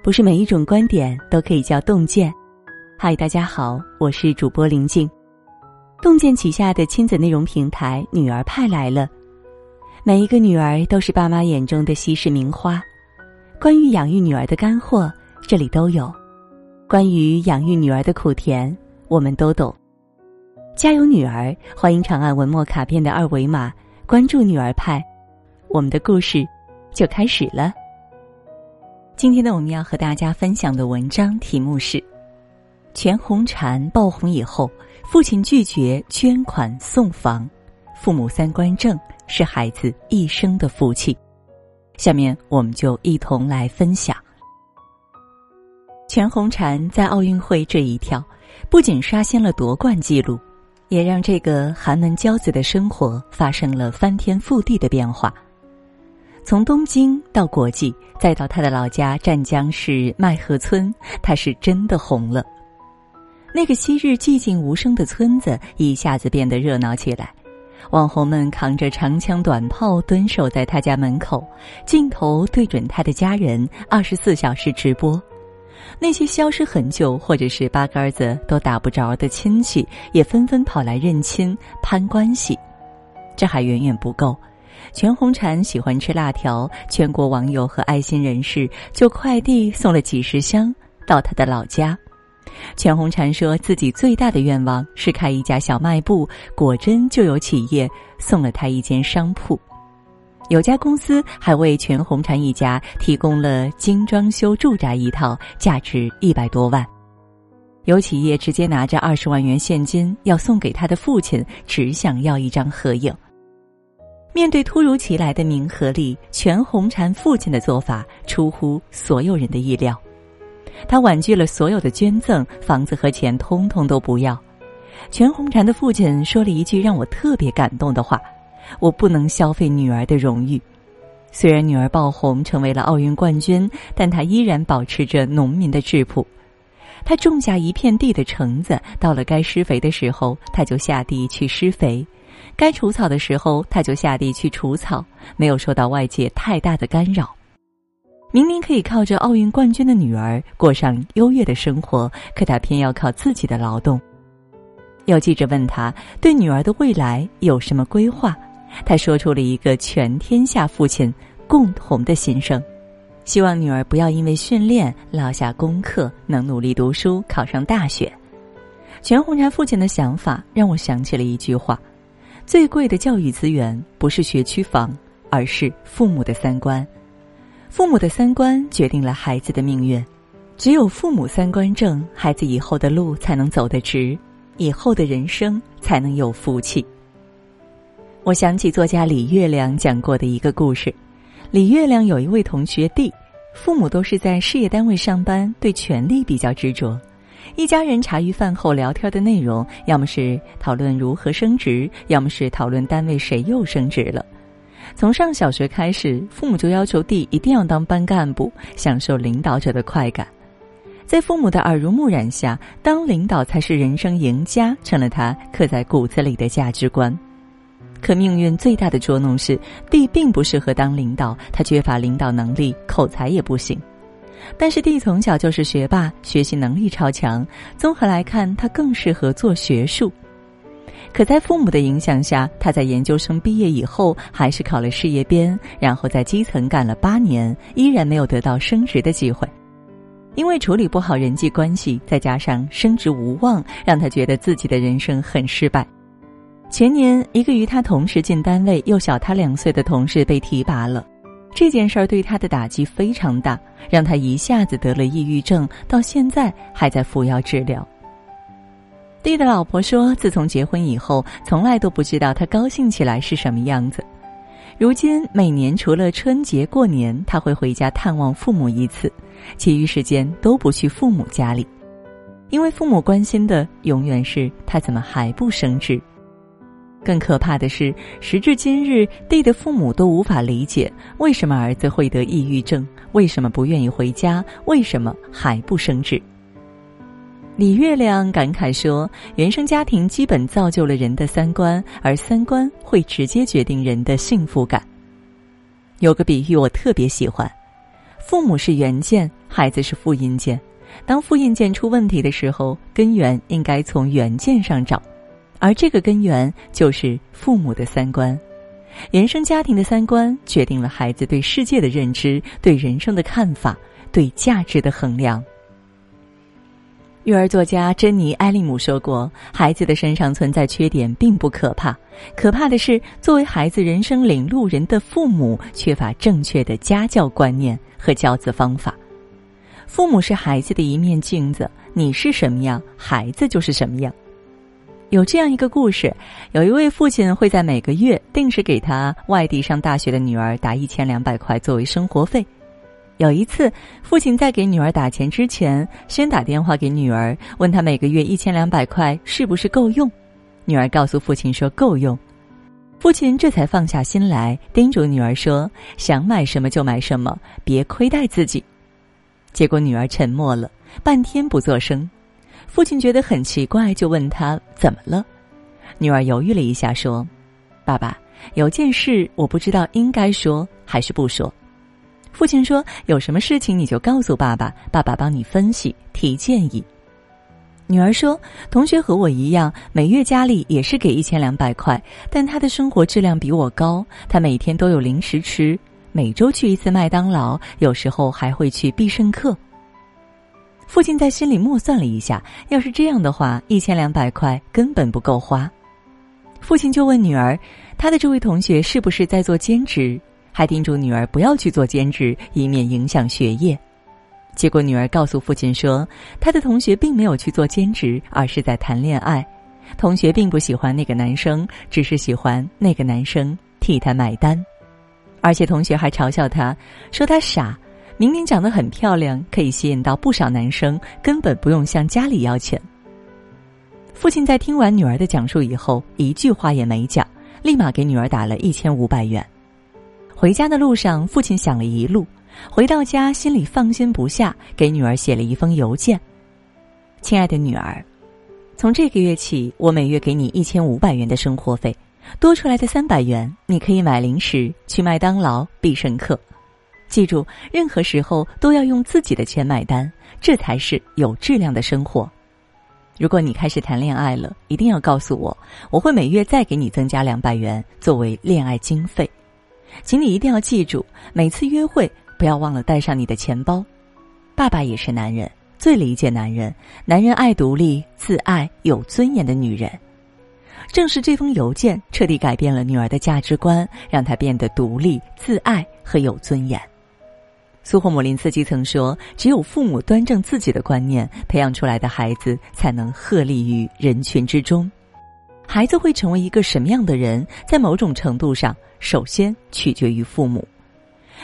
不是每一种观点都可以叫洞见。嗨，大家好，我是主播林静。洞见旗下的亲子内容平台“女儿派”来了。每一个女儿都是爸妈眼中的稀世名花。关于养育女儿的干货，这里都有；关于养育女儿的苦甜，我们都懂。家有女儿，欢迎长按文末卡片的二维码关注“女儿派”，我们的故事就开始了。今天呢，我们要和大家分享的文章题目是。全红婵爆红以后，父亲拒绝捐款送房，父母三观正是孩子一生的福气。下面我们就一同来分享。全红婵在奥运会这一跳，不仅刷新了夺冠记录，也让这个寒门骄子的生活发生了翻天覆地的变化。从东京到国际，再到他的老家湛江市麦河村，他是真的红了。那个昔日寂静无声的村子一下子变得热闹起来，网红们扛着长枪短炮蹲守在他家门口，镜头对准他的家人，二十四小时直播。那些消失很久或者是八竿子都打不着的亲戚，也纷纷跑来认亲攀关系。这还远远不够，全红婵喜欢吃辣条，全国网友和爱心人士就快递送了几十箱到他的老家。全红婵说自己最大的愿望是开一家小卖部，果真就有企业送了他一间商铺。有家公司还为全红婵一家提供了精装修住宅一套，价值一百多万。有企业直接拿着二十万元现金要送给他的父亲，只想要一张合影。面对突如其来的名和利，全红婵父亲的做法出乎所有人的意料。他婉拒了所有的捐赠，房子和钱通通都不要。全红婵的父亲说了一句让我特别感动的话：“我不能消费女儿的荣誉。”虽然女儿爆红成为了奥运冠军，但她依然保持着农民的质朴。他种下一片地的橙子，到了该施肥的时候，他就下地去施肥；该除草的时候，他就下地去除草，没有受到外界太大的干扰。明明可以靠着奥运冠军的女儿过上优越的生活，可他偏要靠自己的劳动。有记者问他对女儿的未来有什么规划，他说出了一个全天下父亲共同的心声：希望女儿不要因为训练落下功课，能努力读书，考上大学。全红婵父亲的想法让我想起了一句话：最贵的教育资源不是学区房，而是父母的三观。父母的三观决定了孩子的命运，只有父母三观正，孩子以后的路才能走得直，以后的人生才能有福气。我想起作家李月亮讲过的一个故事：李月亮有一位同学弟，父母都是在事业单位上班，对权力比较执着。一家人茶余饭后聊天的内容，要么是讨论如何升职，要么是讨论单位谁又升职了。从上小学开始，父母就要求弟一定要当班干部，享受领导者的快感。在父母的耳濡目染下，当领导才是人生赢家，成了他刻在骨子里的价值观。可命运最大的捉弄是，弟并不适合当领导，他缺乏领导能力，口才也不行。但是弟从小就是学霸，学习能力超强，综合来看，他更适合做学术。可在父母的影响下，他在研究生毕业以后，还是考了事业编，然后在基层干了八年，依然没有得到升职的机会。因为处理不好人际关系，再加上升职无望，让他觉得自己的人生很失败。前年，一个与他同时进单位又小他两岁的同事被提拔了，这件事儿对他的打击非常大，让他一下子得了抑郁症，到现在还在服药治疗。弟的老婆说：“自从结婚以后，从来都不知道他高兴起来是什么样子。如今每年除了春节过年，他会回家探望父母一次，其余时间都不去父母家里，因为父母关心的永远是他怎么还不升职。更可怕的是，时至今日，弟的父母都无法理解为什么儿子会得抑郁症，为什么不愿意回家，为什么还不升职。”李月亮感慨说：“原生家庭基本造就了人的三观，而三观会直接决定人的幸福感。有个比喻我特别喜欢：父母是原件，孩子是复印件，当复印件出问题的时候，根源应该从原件上找，而这个根源就是父母的三观。原生家庭的三观决定了孩子对世界的认知、对人生的看法、对价值的衡量。育儿作家珍妮·埃利姆说过：“孩子的身上存在缺点并不可怕，可怕的是作为孩子人生领路人的父母缺乏正确的家教观念和教子方法。父母是孩子的一面镜子，你是什么样，孩子就是什么样。”有这样一个故事：有一位父亲会在每个月定时给他外地上大学的女儿打一千两百块作为生活费。有一次，父亲在给女儿打钱之前，先打电话给女儿，问她每个月一千两百块是不是够用。女儿告诉父亲说够用，父亲这才放下心来，叮嘱女儿说：“想买什么就买什么，别亏待自己。”结果女儿沉默了半天不作声，父亲觉得很奇怪，就问他怎么了。女儿犹豫了一下说：“爸爸，有件事我不知道应该说还是不说。”父亲说：“有什么事情你就告诉爸爸，爸爸帮你分析提建议。”女儿说：“同学和我一样，每月家里也是给一千两百块，但他的生活质量比我高，他每天都有零食吃，每周去一次麦当劳，有时候还会去必胜客。”父亲在心里默算了一下，要是这样的话，一千两百块根本不够花。父亲就问女儿：“他的这位同学是不是在做兼职？”还叮嘱女儿不要去做兼职，以免影响学业。结果女儿告诉父亲说，她的同学并没有去做兼职，而是在谈恋爱。同学并不喜欢那个男生，只是喜欢那个男生替他买单。而且同学还嘲笑他，说他傻，明明长得很漂亮，可以吸引到不少男生，根本不用向家里要钱。父亲在听完女儿的讲述以后，一句话也没讲，立马给女儿打了一千五百元。回家的路上，父亲想了一路，回到家心里放心不下，给女儿写了一封邮件：“亲爱的女儿，从这个月起，我每月给你一千五百元的生活费，多出来的三百元你可以买零食，去麦当劳、必胜客。记住，任何时候都要用自己的钱买单，这才是有质量的生活。如果你开始谈恋爱了，一定要告诉我，我会每月再给你增加两百元作为恋爱经费。”请你一定要记住，每次约会不要忘了带上你的钱包。爸爸也是男人，最理解男人。男人爱独立、自爱、有尊严的女人。正是这封邮件彻底改变了女儿的价值观，让她变得独立、自爱和有尊严。苏霍姆林斯基曾说：“只有父母端正自己的观念，培养出来的孩子才能鹤立于人群之中。”孩子会成为一个什么样的人，在某种程度上。首先取决于父母，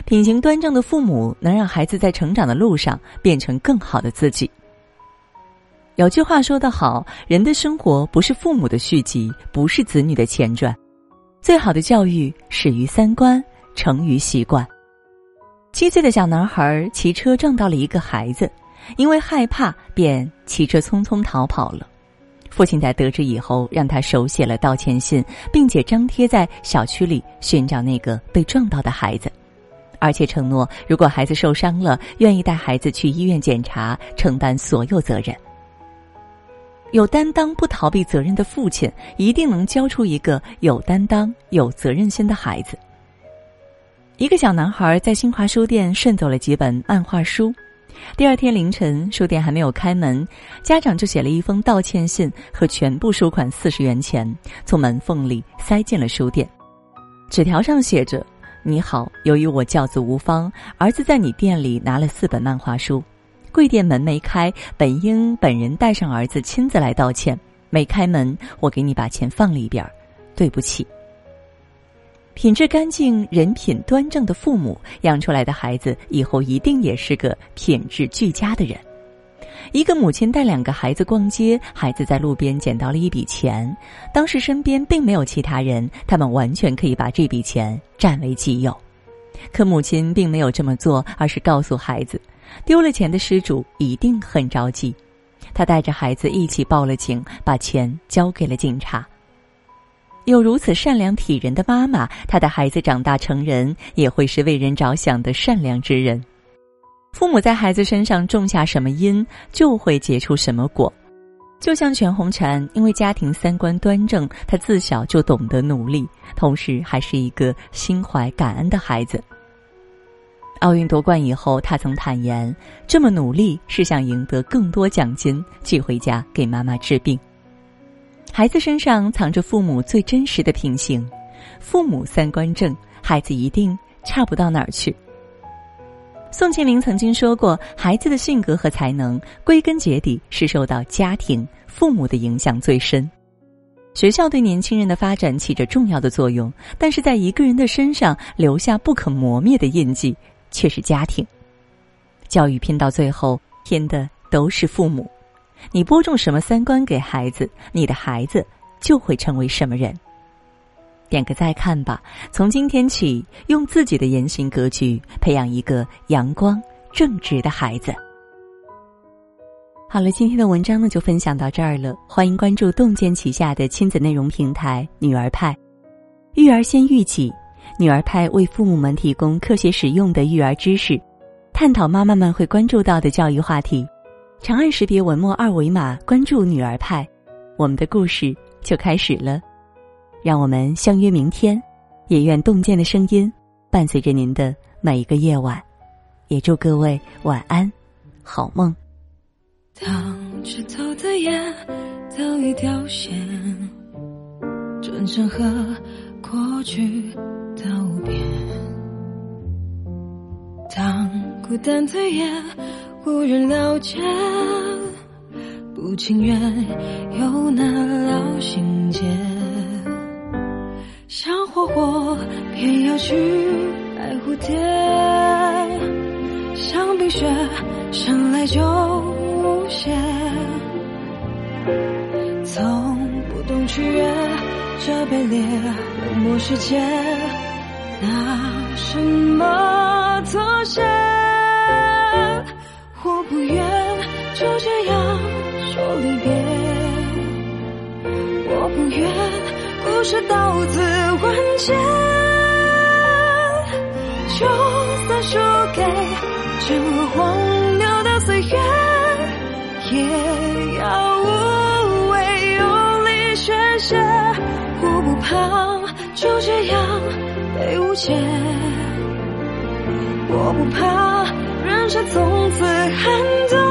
品行端正的父母能让孩子在成长的路上变成更好的自己。有句话说得好：“人的生活不是父母的续集，不是子女的前传。最好的教育始于三观，成于习惯。”七岁的小男孩骑车撞到了一个孩子，因为害怕，便骑车匆匆逃跑了。父亲在得知以后，让他手写了道歉信，并且张贴在小区里寻找那个被撞到的孩子，而且承诺如果孩子受伤了，愿意带孩子去医院检查，承担所有责任。有担当、不逃避责任的父亲，一定能教出一个有担当、有责任心的孩子。一个小男孩在新华书店顺走了几本漫画书。第二天凌晨，书店还没有开门，家长就写了一封道歉信和全部收款四十元钱，从门缝里塞进了书店。纸条上写着：“你好，由于我教子无方，儿子在你店里拿了四本漫画书，柜店门没开，本应本人带上儿子亲自来道歉，没开门，我给你把钱放了一边，对不起。”品质干净、人品端正的父母养出来的孩子，以后一定也是个品质俱佳的人。一个母亲带两个孩子逛街，孩子在路边捡到了一笔钱，当时身边并没有其他人，他们完全可以把这笔钱占为己有。可母亲并没有这么做，而是告诉孩子，丢了钱的失主一定很着急。他带着孩子一起报了警，把钱交给了警察。有如此善良体人的妈妈，她的孩子长大成人也会是为人着想的善良之人。父母在孩子身上种下什么因，就会结出什么果。就像全红婵，因为家庭三观端正，她自小就懂得努力，同时还是一个心怀感恩的孩子。奥运夺冠以后，他曾坦言，这么努力是想赢得更多奖金，寄回家给妈妈治病。孩子身上藏着父母最真实的品行，父母三观正，孩子一定差不到哪儿去。宋庆龄曾经说过，孩子的性格和才能，归根结底是受到家庭、父母的影响最深。学校对年轻人的发展起着重要的作用，但是在一个人的身上留下不可磨灭的印记，却是家庭。教育拼到最后，拼的都是父母。你播种什么三观给孩子，你的孩子就会成为什么人。点个再看吧。从今天起，用自己的言行格局培养一个阳光正直的孩子。好了，今天的文章呢就分享到这儿了。欢迎关注洞见旗下的亲子内容平台“女儿派”，育儿先育己。女儿派为父母们提供科学实用的育儿知识，探讨妈妈们会关注到的教育话题。长按识别文末二维码关注“女儿派”，我们的故事就开始了。让我们相约明天，也愿洞见的声音伴随着您的每一个夜晚，也祝各位晚安，好梦。当枝头的叶早已凋谢，转身和过去道别。当孤单的夜无人了解，不情愿又难了心结。想活活，偏要去爱蝴蝶。像冰雪，生来就无邪。从不懂取悦这卑劣冷漠世界，拿什么妥协？就这样说离别，我不愿。故事到此完结，就算输给这荒谬的岁月，也要无畏用力宣泄。我不怕就这样被误解，我不怕人生从此寒冬。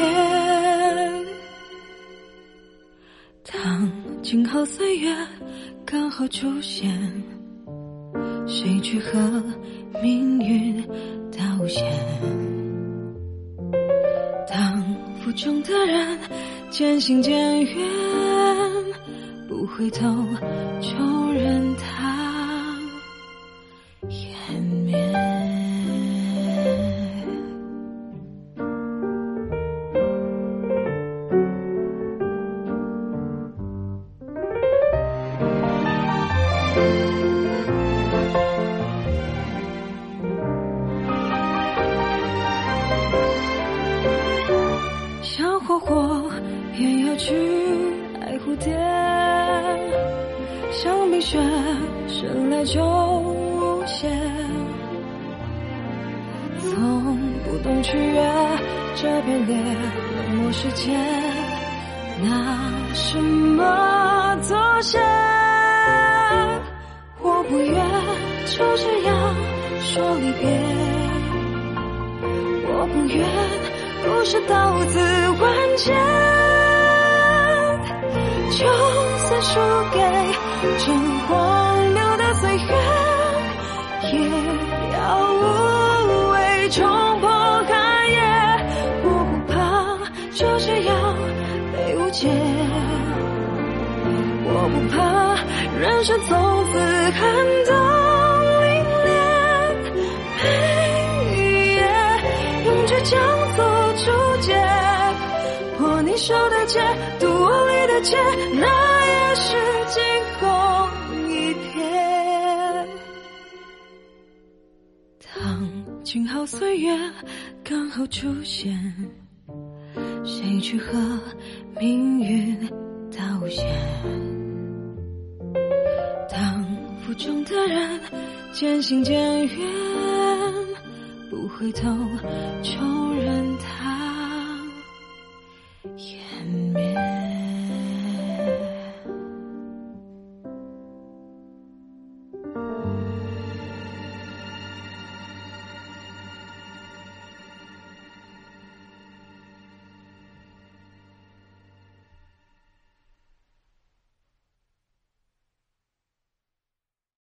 天。当静好岁月刚好出现，谁去和命运道歉？当负重的人渐行渐远，不回头就蝴蝶。像冰雪，生来就无邪。从不懂取悦这卑劣冷漠世界，拿什么妥协？我不愿就这样说离别，我不愿故事到此完结。就算输给这荒谬的岁月，也要无畏冲破寒夜。我不怕就这样被误解，我不怕人生从此寒冬凛冽。用倔强做注解，破你手的结，读我里的结，那也是惊鸿一瞥。当静好岁月刚好出现，谁去和命运道歉？当负重的人渐行渐远，不回头，就任他